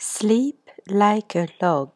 Sleep like a log.